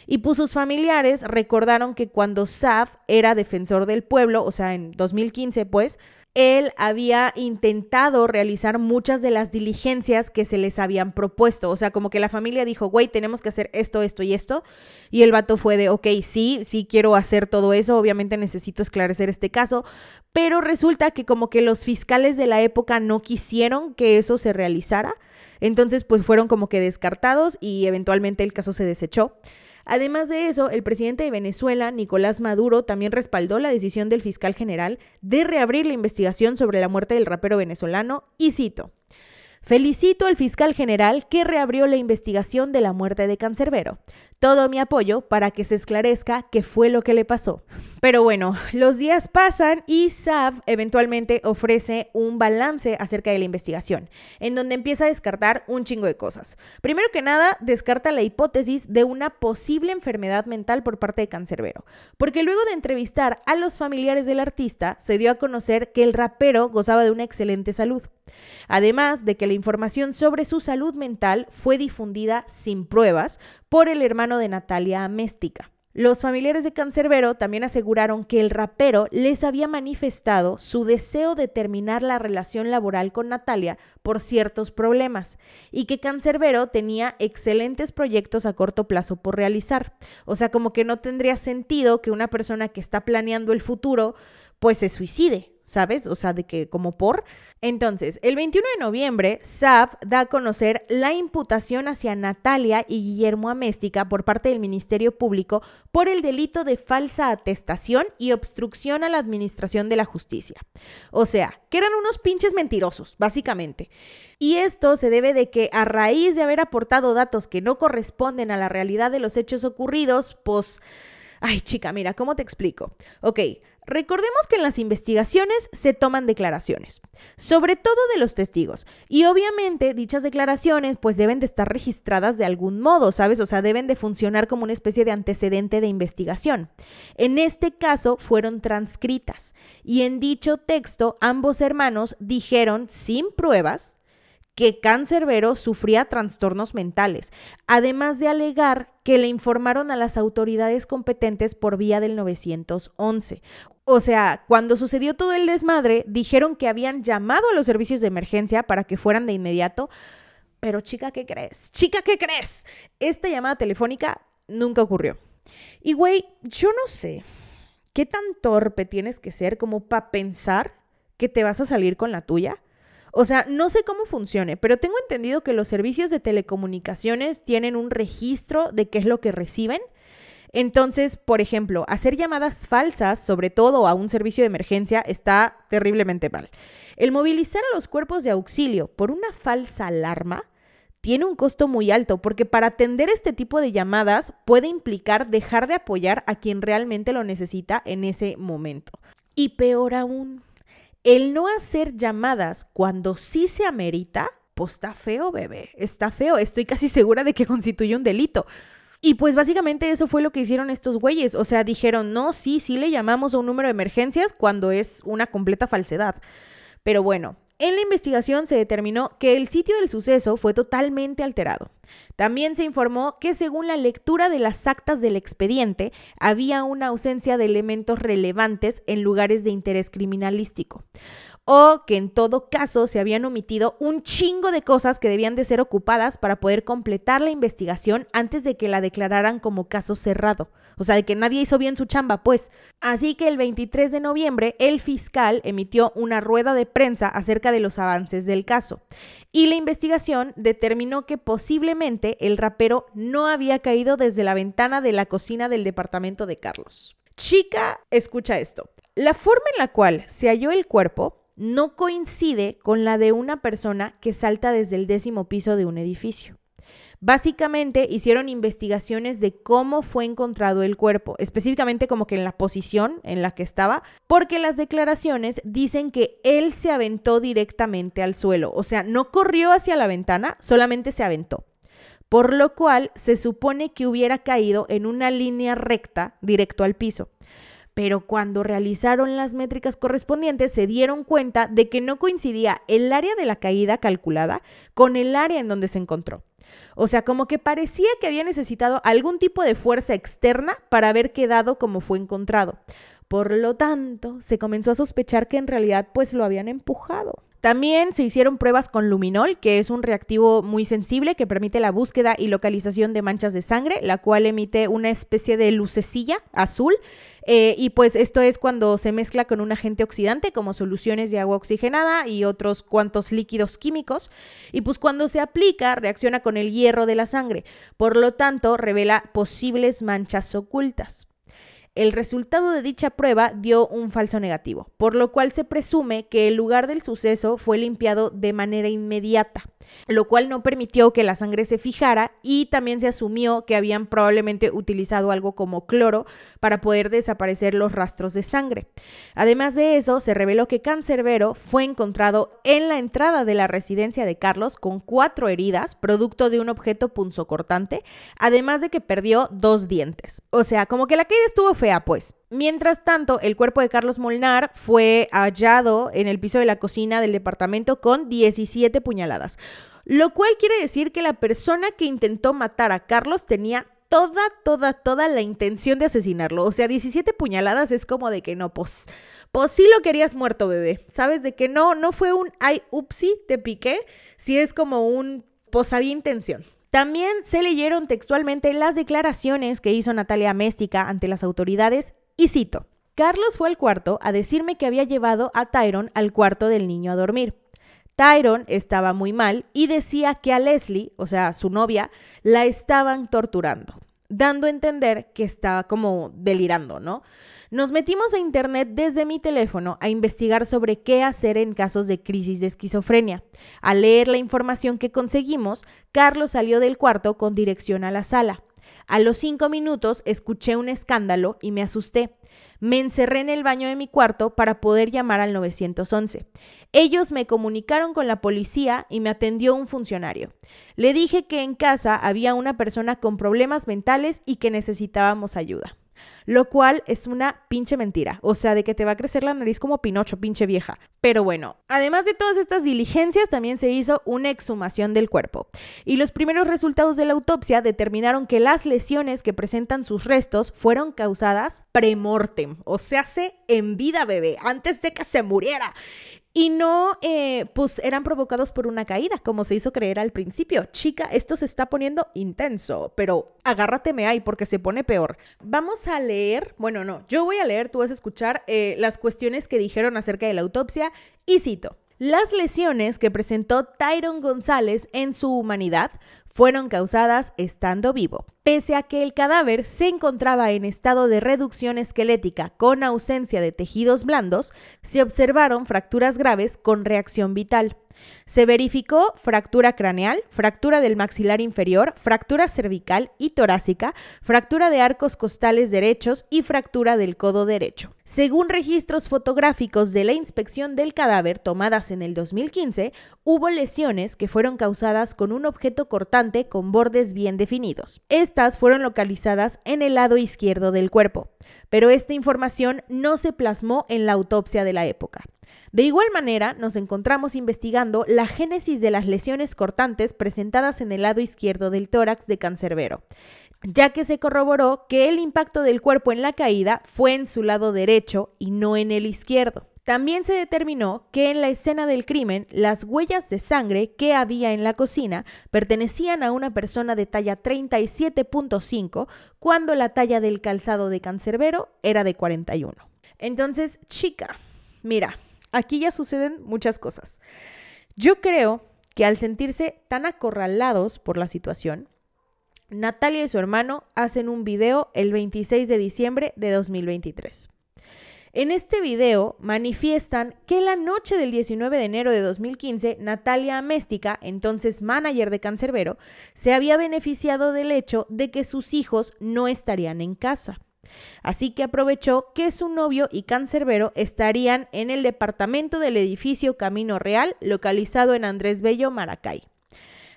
Y pues sus familiares recordaron que cuando Saf era defensor del pueblo, o sea, en 2015, pues, él había intentado realizar muchas de las diligencias que se les habían propuesto. O sea, como que la familia dijo, güey, tenemos que hacer esto, esto y esto. Y el vato fue de, ok, sí, sí quiero hacer todo eso. Obviamente necesito esclarecer este caso. Pero resulta que como que los fiscales de la época no quisieron que eso se realizara. Entonces, pues fueron como que descartados y eventualmente el caso se desechó. Además de eso, el presidente de Venezuela, Nicolás Maduro, también respaldó la decisión del fiscal general de reabrir la investigación sobre la muerte del rapero venezolano y cito. Felicito al fiscal general que reabrió la investigación de la muerte de Cancerbero. Todo mi apoyo para que se esclarezca qué fue lo que le pasó. Pero bueno, los días pasan y SAV eventualmente ofrece un balance acerca de la investigación, en donde empieza a descartar un chingo de cosas. Primero que nada, descarta la hipótesis de una posible enfermedad mental por parte de Cancerbero, porque luego de entrevistar a los familiares del artista, se dio a conocer que el rapero gozaba de una excelente salud. Además de que la información sobre su salud mental fue difundida sin pruebas por el hermano de Natalia Améstica. Los familiares de Cancerbero también aseguraron que el rapero les había manifestado su deseo de terminar la relación laboral con Natalia por ciertos problemas y que Cancerbero tenía excelentes proyectos a corto plazo por realizar. O sea, como que no tendría sentido que una persona que está planeando el futuro pues se suicide. ¿Sabes? O sea, de que como por. Entonces, el 21 de noviembre, SAF da a conocer la imputación hacia Natalia y Guillermo Améstica por parte del Ministerio Público por el delito de falsa atestación y obstrucción a la administración de la justicia. O sea, que eran unos pinches mentirosos, básicamente. Y esto se debe de que a raíz de haber aportado datos que no corresponden a la realidad de los hechos ocurridos, pues... Ay, chica, mira, ¿cómo te explico? Ok, Recordemos que en las investigaciones se toman declaraciones, sobre todo de los testigos, y obviamente dichas declaraciones pues deben de estar registradas de algún modo, ¿sabes? O sea, deben de funcionar como una especie de antecedente de investigación. En este caso fueron transcritas, y en dicho texto ambos hermanos dijeron sin pruebas que Cancerbero sufría trastornos mentales, además de alegar que le informaron a las autoridades competentes por vía del 911. O sea, cuando sucedió todo el desmadre, dijeron que habían llamado a los servicios de emergencia para que fueran de inmediato. Pero chica, ¿qué crees? Chica, ¿qué crees? Esta llamada telefónica nunca ocurrió. Y güey, yo no sé qué tan torpe tienes que ser como para pensar que te vas a salir con la tuya. O sea, no sé cómo funcione, pero tengo entendido que los servicios de telecomunicaciones tienen un registro de qué es lo que reciben. Entonces, por ejemplo, hacer llamadas falsas, sobre todo a un servicio de emergencia, está terriblemente mal. El movilizar a los cuerpos de auxilio por una falsa alarma tiene un costo muy alto porque para atender este tipo de llamadas puede implicar dejar de apoyar a quien realmente lo necesita en ese momento. Y peor aún, el no hacer llamadas cuando sí se amerita, pues está feo, bebé, está feo. Estoy casi segura de que constituye un delito. Y pues básicamente eso fue lo que hicieron estos güeyes. O sea, dijeron, no, sí, sí le llamamos a un número de emergencias cuando es una completa falsedad. Pero bueno, en la investigación se determinó que el sitio del suceso fue totalmente alterado. También se informó que según la lectura de las actas del expediente, había una ausencia de elementos relevantes en lugares de interés criminalístico o que en todo caso se habían omitido un chingo de cosas que debían de ser ocupadas para poder completar la investigación antes de que la declararan como caso cerrado. O sea, de que nadie hizo bien su chamba, pues. Así que el 23 de noviembre el fiscal emitió una rueda de prensa acerca de los avances del caso. Y la investigación determinó que posiblemente el rapero no había caído desde la ventana de la cocina del departamento de Carlos. Chica, escucha esto. La forma en la cual se halló el cuerpo no coincide con la de una persona que salta desde el décimo piso de un edificio. Básicamente hicieron investigaciones de cómo fue encontrado el cuerpo, específicamente como que en la posición en la que estaba, porque las declaraciones dicen que él se aventó directamente al suelo, o sea, no corrió hacia la ventana, solamente se aventó. Por lo cual se supone que hubiera caído en una línea recta directo al piso pero cuando realizaron las métricas correspondientes se dieron cuenta de que no coincidía el área de la caída calculada con el área en donde se encontró. O sea, como que parecía que había necesitado algún tipo de fuerza externa para haber quedado como fue encontrado. Por lo tanto, se comenzó a sospechar que en realidad pues lo habían empujado. También se hicieron pruebas con luminol, que es un reactivo muy sensible que permite la búsqueda y localización de manchas de sangre, la cual emite una especie de lucecilla azul. Eh, y pues esto es cuando se mezcla con un agente oxidante como soluciones de agua oxigenada y otros cuantos líquidos químicos. Y pues cuando se aplica reacciona con el hierro de la sangre. Por lo tanto, revela posibles manchas ocultas el resultado de dicha prueba dio un falso negativo, por lo cual se presume que el lugar del suceso fue limpiado de manera inmediata lo cual no permitió que la sangre se fijara y también se asumió que habían probablemente utilizado algo como cloro para poder desaparecer los rastros de sangre. Además de eso, se reveló que Cancerbero fue encontrado en la entrada de la residencia de Carlos con cuatro heridas, producto de un objeto punzocortante, además de que perdió dos dientes. O sea, como que la caída estuvo fea, pues. Mientras tanto, el cuerpo de Carlos Molnar fue hallado en el piso de la cocina del departamento con 17 puñaladas, lo cual quiere decir que la persona que intentó matar a Carlos tenía toda, toda, toda la intención de asesinarlo. O sea, 17 puñaladas es como de que no, pues, pues sí lo querías muerto, bebé. ¿Sabes? De que no, no fue un ay, upsi, te piqué. Sí es como un, pues había intención. También se leyeron textualmente las declaraciones que hizo Natalia Méstica ante las autoridades y cito, Carlos fue al cuarto a decirme que había llevado a Tyron al cuarto del niño a dormir. Tyron estaba muy mal y decía que a Leslie, o sea, su novia, la estaban torturando, dando a entender que estaba como delirando, ¿no? Nos metimos a internet desde mi teléfono a investigar sobre qué hacer en casos de crisis de esquizofrenia. Al leer la información que conseguimos, Carlos salió del cuarto con dirección a la sala. A los cinco minutos escuché un escándalo y me asusté. Me encerré en el baño de mi cuarto para poder llamar al 911. Ellos me comunicaron con la policía y me atendió un funcionario. Le dije que en casa había una persona con problemas mentales y que necesitábamos ayuda lo cual es una pinche mentira, o sea, de que te va a crecer la nariz como Pinocho, pinche vieja. Pero bueno, además de todas estas diligencias, también se hizo una exhumación del cuerpo, y los primeros resultados de la autopsia determinaron que las lesiones que presentan sus restos fueron causadas premortem, o sea, se en vida, bebé, antes de que se muriera y no, eh, pues eran provocados por una caída, como se hizo creer al principio. Chica, esto se está poniendo intenso, pero agárrateme ahí porque se pone peor. Vamos a leer, bueno, no, yo voy a leer, tú vas a escuchar eh, las cuestiones que dijeron acerca de la autopsia y cito. Las lesiones que presentó Tyron González en su humanidad fueron causadas estando vivo, pese a que el cadáver se encontraba en estado de reducción esquelética con ausencia de tejidos blandos, se observaron fracturas graves con reacción vital. Se verificó fractura craneal, fractura del maxilar inferior, fractura cervical y torácica, fractura de arcos costales derechos y fractura del codo derecho. Según registros fotográficos de la inspección del cadáver tomadas en el 2015, hubo lesiones que fueron causadas con un objeto cortante con bordes bien definidos. Estas fueron localizadas en el lado izquierdo del cuerpo, pero esta información no se plasmó en la autopsia de la época. De igual manera, nos encontramos investigando la génesis de las lesiones cortantes presentadas en el lado izquierdo del tórax de Cancerbero, ya que se corroboró que el impacto del cuerpo en la caída fue en su lado derecho y no en el izquierdo. También se determinó que en la escena del crimen las huellas de sangre que había en la cocina pertenecían a una persona de talla 37.5 cuando la talla del calzado de Cancerbero era de 41. Entonces, chica, mira, aquí ya suceden muchas cosas. Yo creo que al sentirse tan acorralados por la situación, Natalia y su hermano hacen un video el 26 de diciembre de 2023. En este video manifiestan que la noche del 19 de enero de 2015, Natalia Améstica, entonces manager de Cancerbero, se había beneficiado del hecho de que sus hijos no estarían en casa. Así que aprovechó que su novio y Cancerbero estarían en el departamento del edificio Camino Real, localizado en Andrés Bello, Maracay.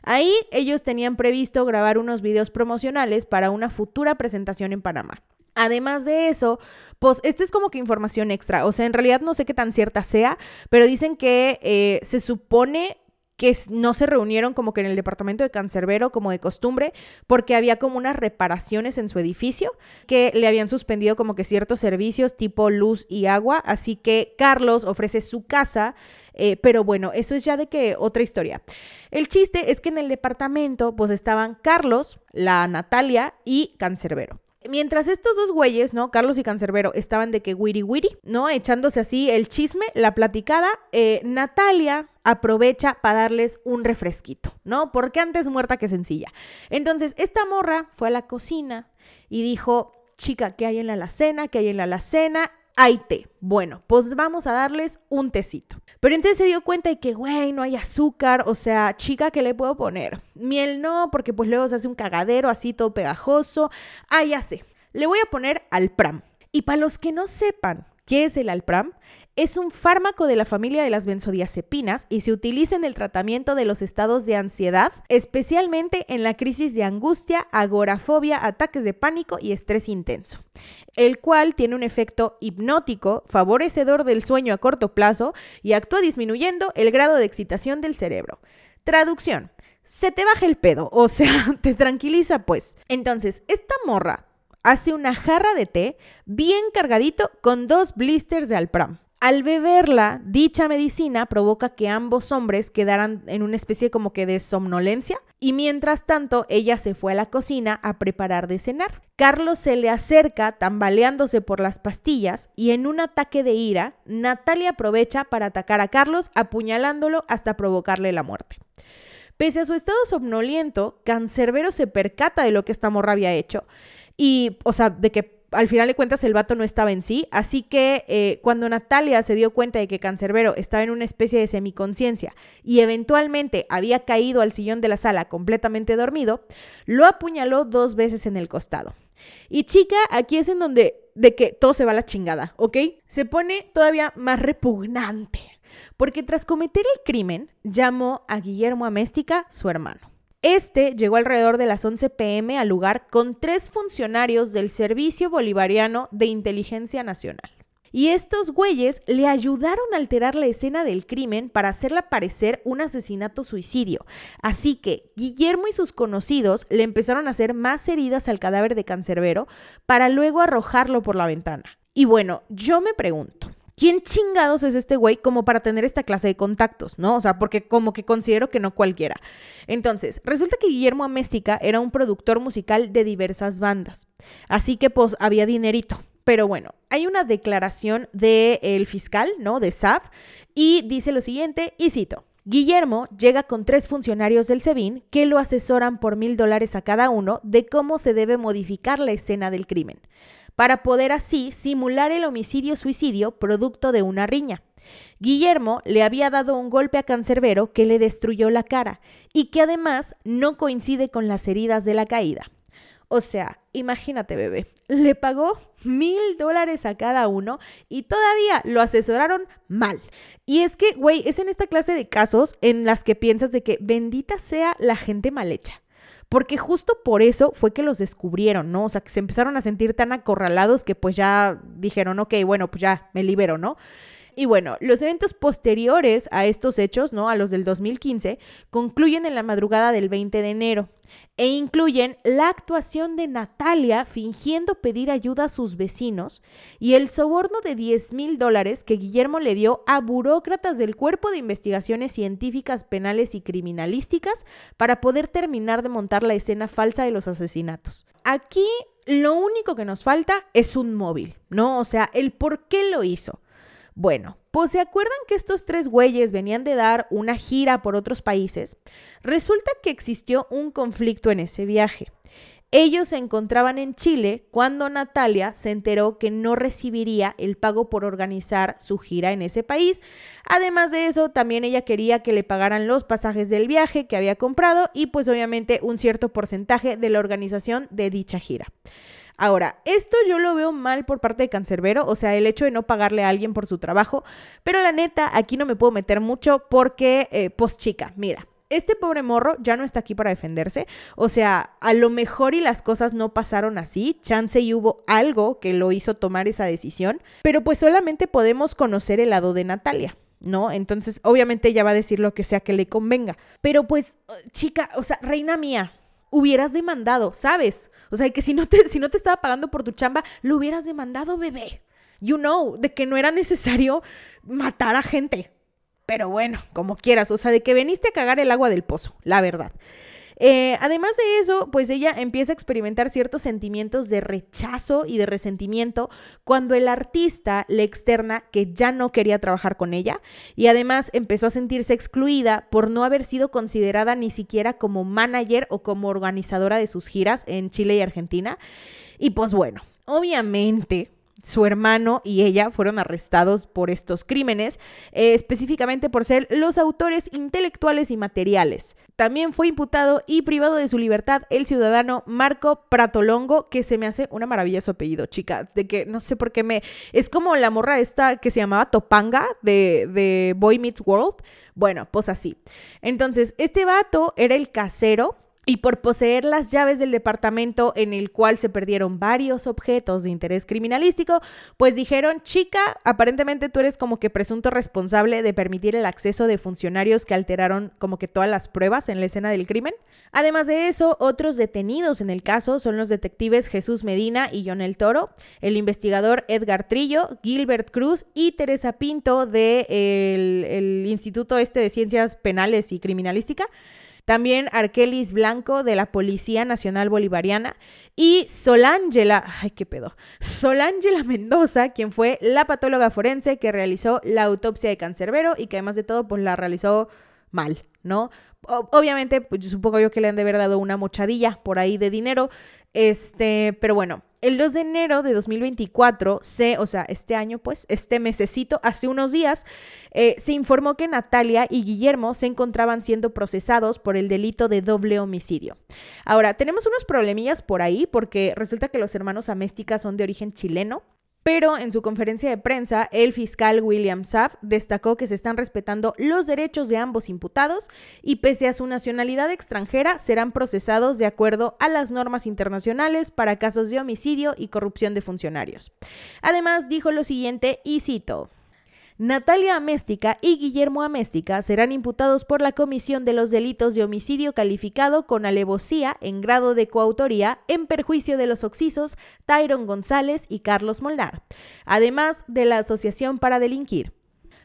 Ahí ellos tenían previsto grabar unos videos promocionales para una futura presentación en Panamá. Además de eso, pues esto es como que información extra, o sea, en realidad no sé qué tan cierta sea, pero dicen que eh, se supone que no se reunieron como que en el departamento de Cancerbero como de costumbre, porque había como unas reparaciones en su edificio que le habían suspendido como que ciertos servicios tipo luz y agua, así que Carlos ofrece su casa, eh, pero bueno, eso es ya de que otra historia. El chiste es que en el departamento pues estaban Carlos, la Natalia y Cancerbero. Mientras estos dos güeyes, ¿no? Carlos y Cancerbero, estaban de que wiri wiri, ¿no? Echándose así el chisme, la platicada, eh, Natalia aprovecha para darles un refresquito, ¿no? Porque antes muerta que sencilla. Entonces, esta morra fue a la cocina y dijo, chica, ¿qué hay en la alacena? ¿Qué hay en la alacena? Hay té. Bueno, pues vamos a darles un tecito. Pero entonces se dio cuenta de que, güey, no hay azúcar, o sea, chica, ¿qué le puedo poner? Miel no, porque pues luego se hace un cagadero así todo pegajoso. Ah, ya sé, le voy a poner alpram. Y para los que no sepan qué es el alpram, es un fármaco de la familia de las benzodiazepinas y se utiliza en el tratamiento de los estados de ansiedad, especialmente en la crisis de angustia, agorafobia, ataques de pánico y estrés intenso, el cual tiene un efecto hipnótico, favorecedor del sueño a corto plazo y actúa disminuyendo el grado de excitación del cerebro. Traducción. Se te baja el pedo, o sea, te tranquiliza pues. Entonces, esta morra hace una jarra de té bien cargadito con dos blisters de Alpram. Al beberla, dicha medicina provoca que ambos hombres quedaran en una especie como que de somnolencia y mientras tanto ella se fue a la cocina a preparar de cenar. Carlos se le acerca tambaleándose por las pastillas y en un ataque de ira, Natalia aprovecha para atacar a Carlos apuñalándolo hasta provocarle la muerte. Pese a su estado somnoliento, Cancerbero se percata de lo que esta morra había hecho y, o sea, de que al final de cuentas el vato no estaba en sí, así que eh, cuando Natalia se dio cuenta de que Cancerbero estaba en una especie de semiconciencia y eventualmente había caído al sillón de la sala completamente dormido, lo apuñaló dos veces en el costado. Y chica, aquí es en donde de que todo se va a la chingada, ¿ok? Se pone todavía más repugnante, porque tras cometer el crimen, llamó a Guillermo Améstica su hermano. Este llegó alrededor de las 11 pm al lugar con tres funcionarios del Servicio Bolivariano de Inteligencia Nacional. Y estos güeyes le ayudaron a alterar la escena del crimen para hacerla parecer un asesinato-suicidio. Así que Guillermo y sus conocidos le empezaron a hacer más heridas al cadáver de Cancerbero para luego arrojarlo por la ventana. Y bueno, yo me pregunto, ¿quién chingados es este güey como para tener esta clase de contactos, no? O sea, porque como que considero que no cualquiera. Entonces, resulta que Guillermo Améstica era un productor musical de diversas bandas. Así que pues había dinerito. Pero bueno, hay una declaración del fiscal, ¿no? De SAF, y dice lo siguiente, y cito. Guillermo llega con tres funcionarios del SEBIN que lo asesoran por mil dólares a cada uno de cómo se debe modificar la escena del crimen para poder así simular el homicidio-suicidio producto de una riña. Guillermo le había dado un golpe a Cancerbero que le destruyó la cara y que además no coincide con las heridas de la caída. O sea, imagínate, bebé, le pagó mil dólares a cada uno y todavía lo asesoraron mal. Y es que, güey, es en esta clase de casos en las que piensas de que bendita sea la gente mal hecha porque justo por eso fue que los descubrieron, ¿no? O sea, que se empezaron a sentir tan acorralados que pues ya dijeron, ok, bueno, pues ya me libero, ¿no? Y bueno, los eventos posteriores a estos hechos, ¿no? A los del 2015, concluyen en la madrugada del 20 de enero e incluyen la actuación de Natalia fingiendo pedir ayuda a sus vecinos y el soborno de 10 mil dólares que Guillermo le dio a burócratas del Cuerpo de Investigaciones Científicas Penales y Criminalísticas para poder terminar de montar la escena falsa de los asesinatos. Aquí lo único que nos falta es un móvil, ¿no? O sea, el por qué lo hizo. Bueno, pues se acuerdan que estos tres güeyes venían de dar una gira por otros países. Resulta que existió un conflicto en ese viaje. Ellos se encontraban en Chile cuando Natalia se enteró que no recibiría el pago por organizar su gira en ese país. Además de eso, también ella quería que le pagaran los pasajes del viaje que había comprado y pues obviamente un cierto porcentaje de la organización de dicha gira. Ahora, esto yo lo veo mal por parte de Cancerbero, o sea, el hecho de no pagarle a alguien por su trabajo, pero la neta, aquí no me puedo meter mucho porque, eh, pues chica, mira, este pobre morro ya no está aquí para defenderse. O sea, a lo mejor y las cosas no pasaron así. Chance y hubo algo que lo hizo tomar esa decisión. Pero pues solamente podemos conocer el lado de Natalia. ¿no? Entonces, obviamente ella va a decir lo que sea que le convenga. Pero pues, chica, o sea, reina mía, hubieras demandado, ¿sabes? O sea, que si no te, si no te estaba pagando por tu chamba, lo hubieras demandado, bebé. You know, de que no era necesario matar a gente. Pero bueno, como quieras, o sea, de que veniste a cagar el agua del pozo, la verdad. Eh, además de eso, pues ella empieza a experimentar ciertos sentimientos de rechazo y de resentimiento cuando el artista le externa que ya no quería trabajar con ella y además empezó a sentirse excluida por no haber sido considerada ni siquiera como manager o como organizadora de sus giras en Chile y Argentina. Y pues bueno, obviamente su hermano y ella fueron arrestados por estos crímenes, eh, específicamente por ser los autores intelectuales y materiales. También fue imputado y privado de su libertad el ciudadano Marco Pratolongo, que se me hace una maravilla su apellido, chica, de que no sé por qué me... Es como la morra esta que se llamaba Topanga de, de Boy Meets World. Bueno, pues así. Entonces, este vato era el casero y por poseer las llaves del departamento en el cual se perdieron varios objetos de interés criminalístico, pues dijeron, chica, aparentemente tú eres como que presunto responsable de permitir el acceso de funcionarios que alteraron como que todas las pruebas en la escena del crimen. Además de eso, otros detenidos en el caso son los detectives Jesús Medina y John El Toro, el investigador Edgar Trillo, Gilbert Cruz y Teresa Pinto del de el Instituto Este de Ciencias Penales y Criminalística. También Arkelis Blanco de la Policía Nacional Bolivariana y Solángela, ay qué pedo, Solángela Mendoza, quien fue la patóloga forense que realizó la autopsia de Cancerbero y que además de todo pues la realizó mal, ¿no? Obviamente, pues supongo yo que le han de haber dado una mochadilla por ahí de dinero, este, pero bueno, el 2 de enero de 2024, se, o sea, este año, pues, este mesecito, hace unos días, eh, se informó que Natalia y Guillermo se encontraban siendo procesados por el delito de doble homicidio. Ahora, tenemos unos problemillas por ahí porque resulta que los hermanos Améstica son de origen chileno. Pero en su conferencia de prensa, el fiscal William Saff destacó que se están respetando los derechos de ambos imputados y pese a su nacionalidad extranjera, serán procesados de acuerdo a las normas internacionales para casos de homicidio y corrupción de funcionarios. Además, dijo lo siguiente, y cito, Natalia Améstica y Guillermo Améstica serán imputados por la comisión de los delitos de homicidio calificado con alevosía en grado de coautoría en perjuicio de los oxisos Tyron González y Carlos Molnar, además de la asociación para delinquir.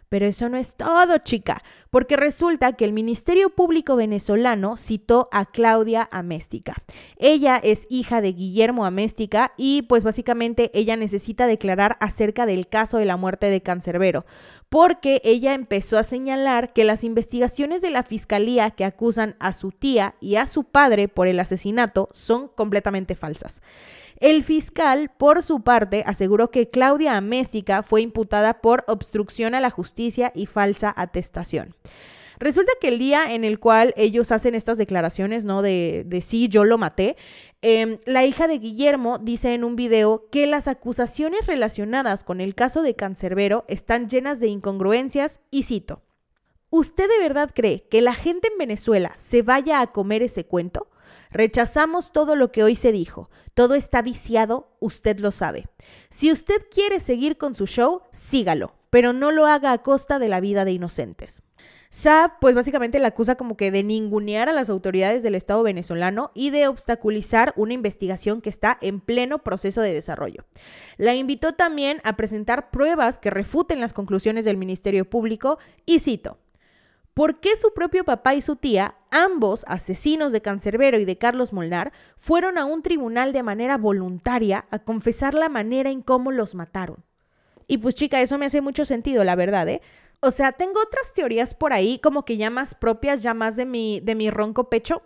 Pero eso no es todo, chica, porque resulta que el Ministerio Público venezolano citó a Claudia Améstica. Ella es hija de Guillermo Améstica y pues básicamente ella necesita declarar acerca del caso de la muerte de Cancerbero, porque ella empezó a señalar que las investigaciones de la fiscalía que acusan a su tía y a su padre por el asesinato son completamente falsas. El fiscal, por su parte, aseguró que Claudia Améstica fue imputada por obstrucción a la justicia y falsa atestación. Resulta que el día en el cual ellos hacen estas declaraciones, ¿no? De, de sí, yo lo maté, em, la hija de Guillermo dice en un video que las acusaciones relacionadas con el caso de Cancerbero están llenas de incongruencias y cito. ¿Usted de verdad cree que la gente en Venezuela se vaya a comer ese cuento? Rechazamos todo lo que hoy se dijo. Todo está viciado, usted lo sabe. Si usted quiere seguir con su show, sígalo, pero no lo haga a costa de la vida de inocentes. Saab, pues básicamente la acusa como que de ningunear a las autoridades del Estado venezolano y de obstaculizar una investigación que está en pleno proceso de desarrollo. La invitó también a presentar pruebas que refuten las conclusiones del Ministerio Público y cito, ¿Por qué su propio papá y su tía, ambos asesinos de Cancerbero y de Carlos Molnar, fueron a un tribunal de manera voluntaria a confesar la manera en cómo los mataron? Y pues chica, eso me hace mucho sentido, la verdad, ¿eh? O sea, tengo otras teorías por ahí, como que ya más propias, ya más de mi, de mi ronco pecho,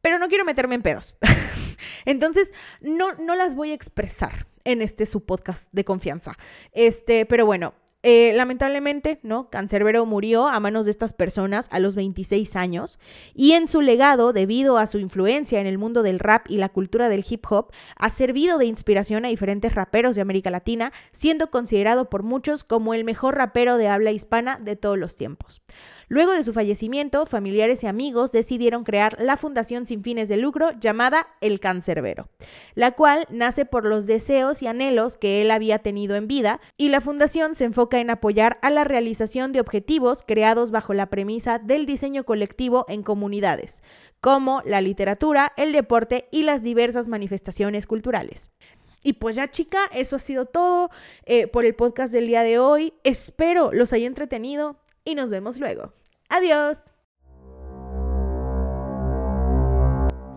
pero no quiero meterme en pedos. Entonces, no, no las voy a expresar en este su podcast de confianza. Este, pero bueno, eh, lamentablemente, ¿no? Cancerbero murió a manos de estas personas a los 26 años y en su legado, debido a su influencia en el mundo del rap y la cultura del hip hop, ha servido de inspiración a diferentes raperos de América Latina, siendo considerado por muchos como el mejor rapero de habla hispana de todos los tiempos. Luego de su fallecimiento, familiares y amigos decidieron crear la fundación sin fines de lucro llamada El Cancerbero, la cual nace por los deseos y anhelos que él había tenido en vida y la fundación se en apoyar a la realización de objetivos creados bajo la premisa del diseño colectivo en comunidades, como la literatura, el deporte y las diversas manifestaciones culturales. Y pues ya chica, eso ha sido todo eh, por el podcast del día de hoy. Espero los haya entretenido y nos vemos luego. Adiós.